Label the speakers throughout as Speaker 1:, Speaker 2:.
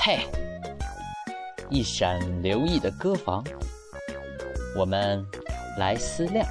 Speaker 1: 嘿，一闪留意的歌房，我们来思量。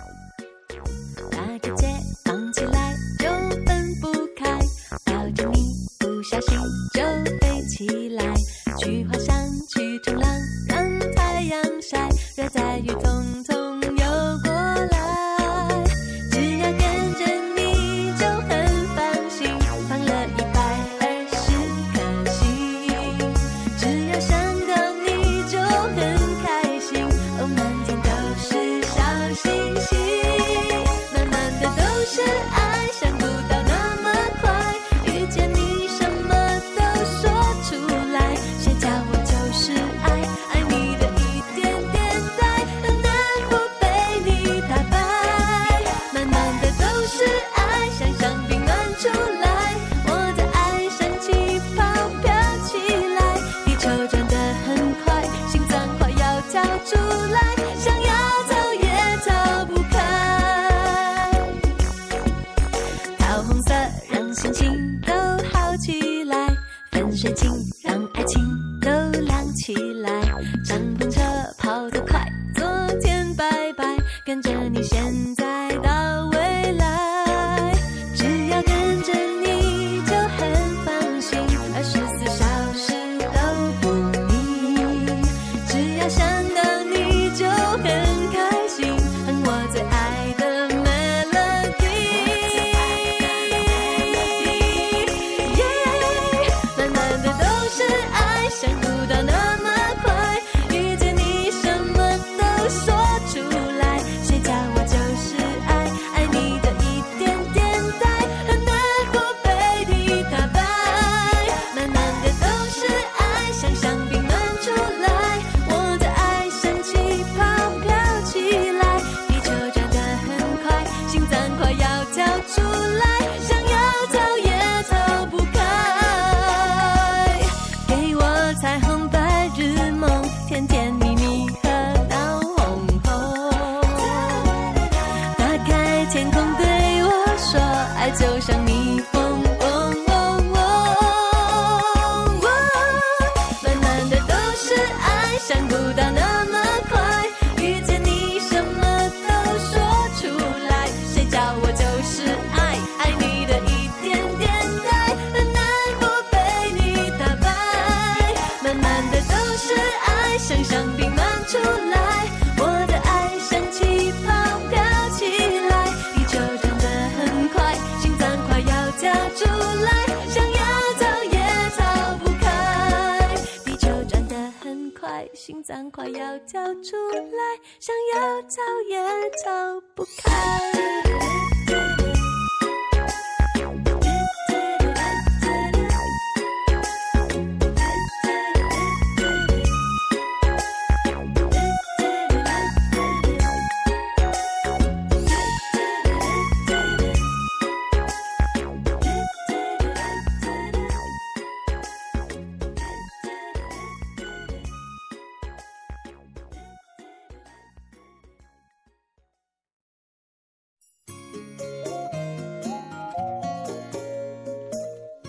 Speaker 2: 心脏快要跳出来想要逃也逃不开。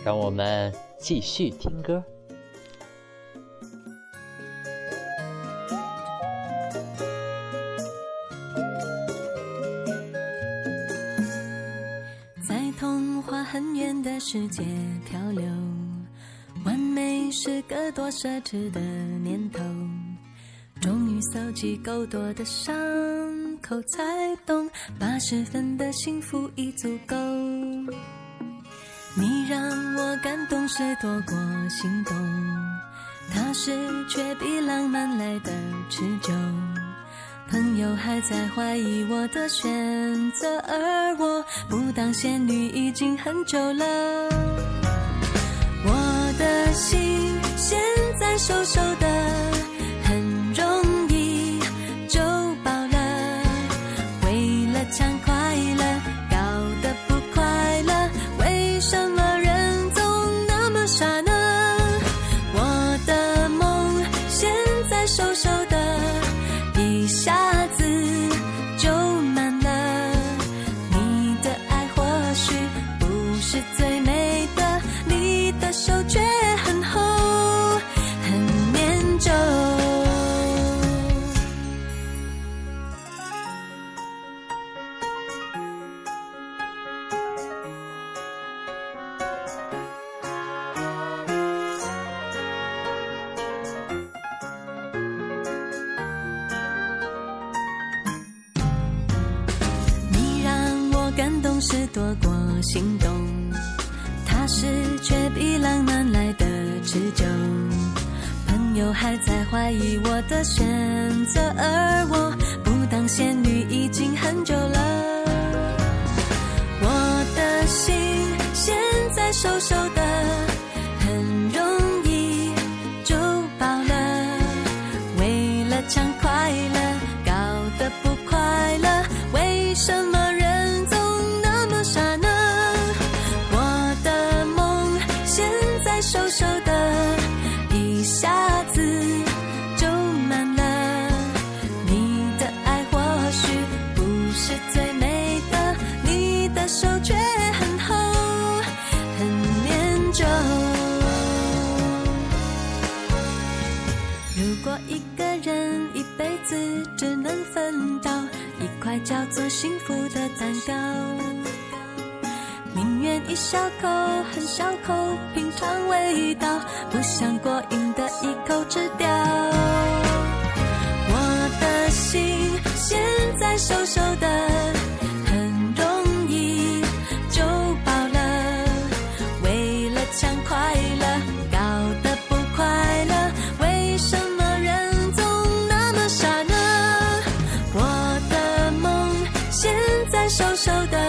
Speaker 2: 让我
Speaker 1: 们继续听歌。
Speaker 2: 在童话很远的世界漂流，完美是个多奢侈的念头。终于搜集够多的伤口，才懂八十分的幸福已足够。你让。我感动是多过心动踏实却比浪漫来的持久。朋友还在怀疑我的选择而我不当仙女已经很久了。我的心现在瘦瘦的
Speaker 1: 是多过心动，踏实却比浪漫来的持久。朋友还在怀疑我的选择，而我不当仙女已经很久了。我的心现在瘦瘦的，很容易就饱了。为了抢快乐，搞得不快乐，为什么叫做幸福的蛋糕，宁愿一小口很小口品尝味道，不想过瘾的一口吃掉。我的心现在瘦瘦的，收到？